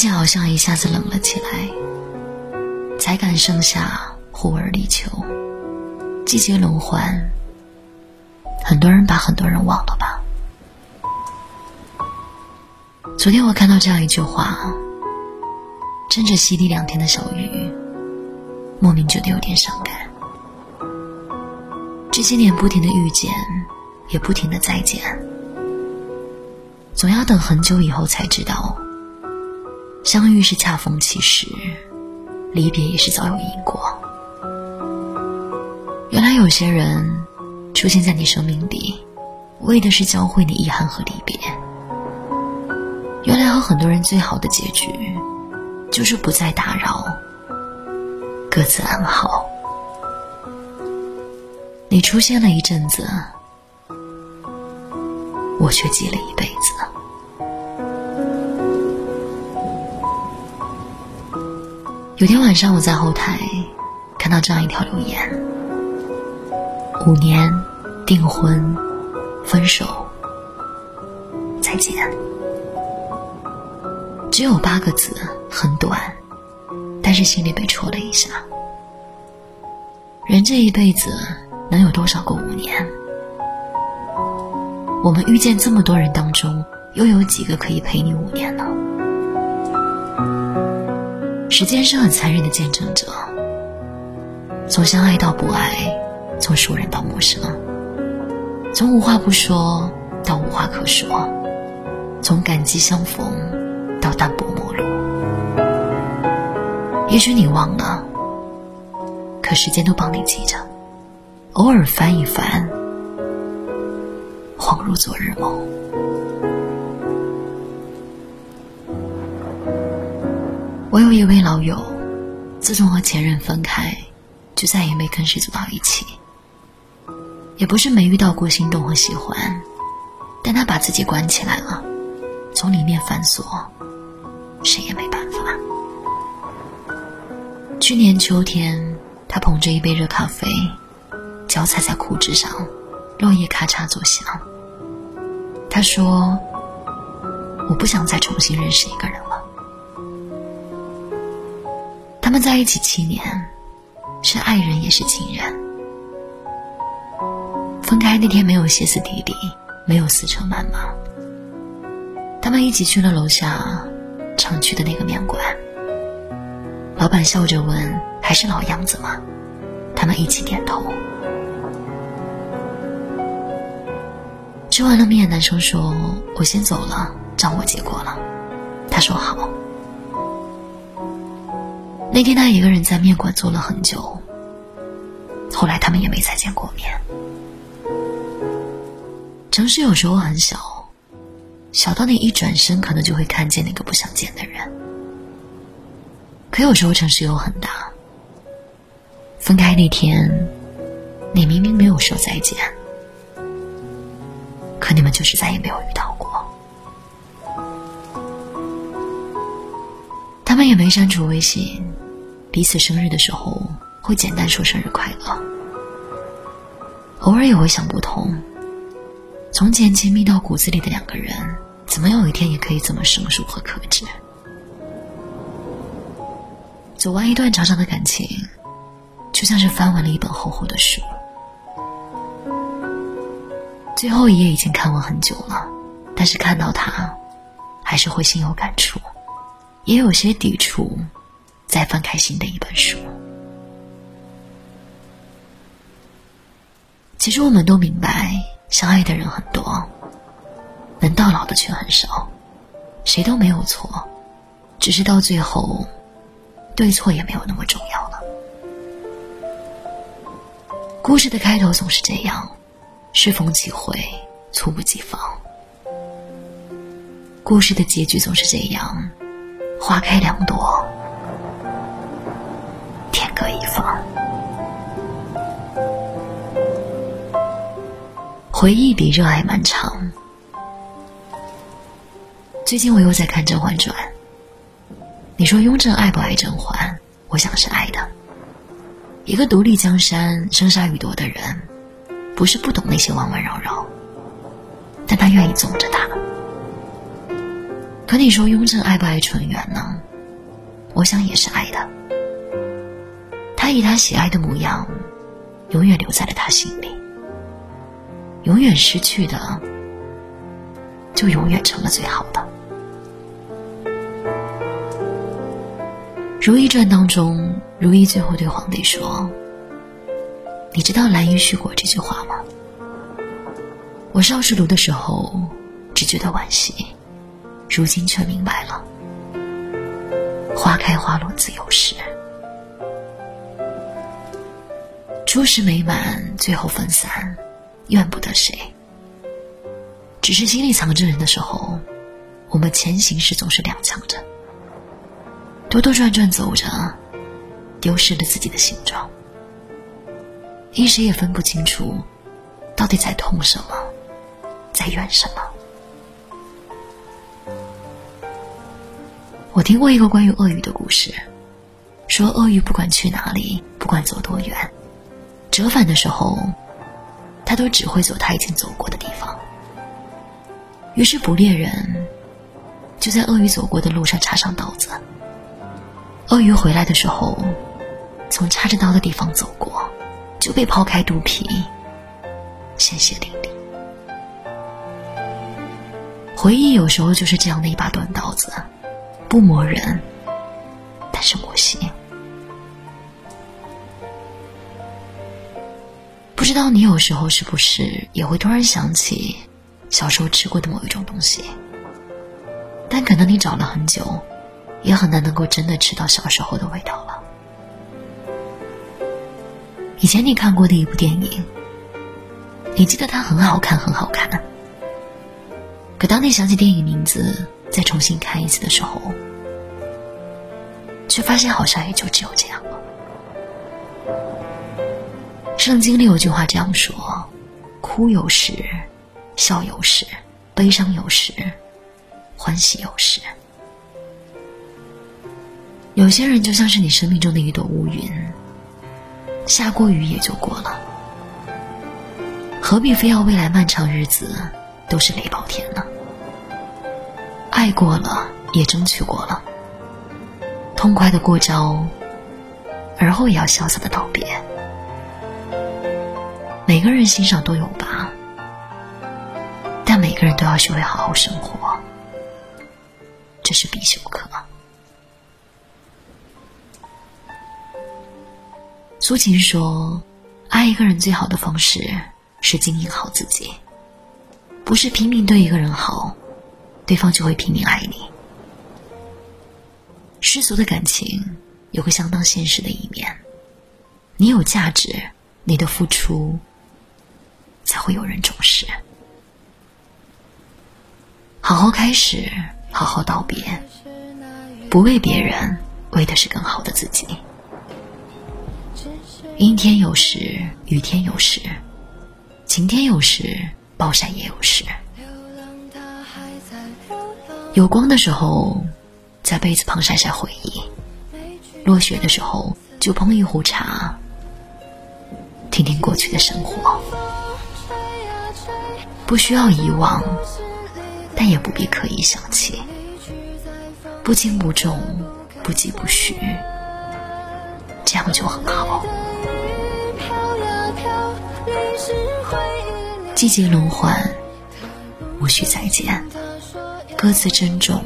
气好像一下子冷了起来，才敢盛夏，忽而立秋，季节轮换。很多人把很多人忘了吧？昨天我看到这样一句话，趁着淅沥两天的小雨，莫名觉得有点伤感。这些年不停的遇见，也不停的再见，总要等很久以后才知道。相遇是恰逢其时，离别也是早有因果。原来有些人出现在你生命里，为的是教会你遗憾和离别。原来和很多人最好的结局，就是不再打扰，各自安好。你出现了一阵子，我却记了一辈子。有天晚上，我在后台看到这样一条留言：五年订婚，分手，再见。只有八个字，很短，但是心里被戳了一下。人这一辈子能有多少个五年？我们遇见这么多人当中，又有几个可以陪你五年呢？时间是很残忍的见证者，从相爱到不爱，从熟人到陌生，从无话不说到无话可说，从感激相逢到淡泊陌路。也许你忘了，可时间都帮你记着，偶尔翻一翻，恍如昨日梦。我有一位老友，自从和前任分开，就再也没跟谁走到一起。也不是没遇到过心动和喜欢，但他把自己关起来了，从里面反锁，谁也没办法。去年秋天，他捧着一杯热咖啡，脚踩在枯枝上，落叶咔嚓作响。他说：“我不想再重新认识一个人他们在一起七年，是爱人也是情人。分开那天没有歇斯底里，没有撕扯谩骂。他们一起去了楼下常去的那个面馆。老板笑着问：“还是老样子吗？”他们一起点头。吃完了面，男生说：“我先走了，账我结过了。”他说：“好。”那天他一个人在面馆坐了很久，后来他们也没再见过面。城市有时候很小，小到你一转身可能就会看见那个不想见的人。可有时候城市又很大，分开那天，你明明没有说再见，可你们就是再也没有遇到过。他们也没删除微信。彼此生日的时候会简单说生日快乐，偶尔也会想不通，从前亲密到骨子里的两个人，怎么有一天也可以这么生疏和克制？走完一段长长的感情，就像是翻完了一本厚厚的书，最后一页已经看完很久了，但是看到他，还是会心有感触，也有些抵触。再翻开新的一本书。其实我们都明白，相爱的人很多，能到老的却很少。谁都没有错，只是到最后，对错也没有那么重要了。故事的开头总是这样，适逢其会，猝不及防。故事的结局总是这样，花开两朵。各一方，回忆比热爱漫长。最近我又在看《甄嬛传》，你说雍正爱不爱甄嬛？我想是爱的。一个独立江山、生杀予夺的人，不是不懂那些弯弯绕绕，但他愿意纵着她。可你说雍正爱不爱纯元呢？我想也是爱的。他以他喜爱的模样，永远留在了他心里。永远失去的，就永远成了最好的。《如懿传》当中，如懿最后对皇帝说：“你知道‘兰因絮果’这句话吗？我少时读的时候，只觉得惋惜，如今却明白了。花开花落自有时，初时美满，最后分散，怨不得谁。只是心里藏着人的时候，我们前行时总是踉跄着。”兜兜转转走着，丢失了自己的形状，一时也分不清楚，到底在痛什么，在怨什么。我听过一个关于鳄鱼的故事，说鳄鱼不管去哪里，不管走多远，折返的时候，他都只会走他已经走过的地方。于是捕猎人就在鳄鱼走过的路上插上刀子。鳄鱼回来的时候，从插着刀的地方走过，就被剖开肚皮，鲜血淋漓。回忆有时候就是这样的一把短刀子，不磨人，但是磨心。知道你有时候是不是也会突然想起小时候吃过的某一种东西，但可能你找了很久。也很难能够真的吃到小时候的味道了。以前你看过的一部电影，你记得它很好看，很好看。可当你想起电影名字，再重新看一次的时候，却发现好像也就只有这样了。圣经里有句话这样说：“哭有时，笑有时，悲伤有时，欢喜有时。”有些人就像是你生命中的一朵乌云，下过雨也就过了，何必非要未来漫长日子都是雷暴天呢？爱过了，也争取过了，痛快的过招，而后也要潇洒的道别。每个人心上都有疤，但每个人都要学会好好生活，这是必修课。苏秦说：“爱一个人最好的方式是经营好自己，不是拼命对一个人好，对方就会拼命爱你。世俗的感情有个相当现实的一面，你有价值，你的付出才会有人重视。好好开始，好好道别，不为别人，为的是更好的自己。”阴天有时，雨天有时，晴天有时，暴晒也有时。有光的时候，在被子旁晒晒回忆；落雪的时候，就捧一壶茶，听听过去的生活。不需要遗忘，但也不必刻意想起。不轻不重，不急不徐，这样就很好。季节轮换，无需再见。各自珍重，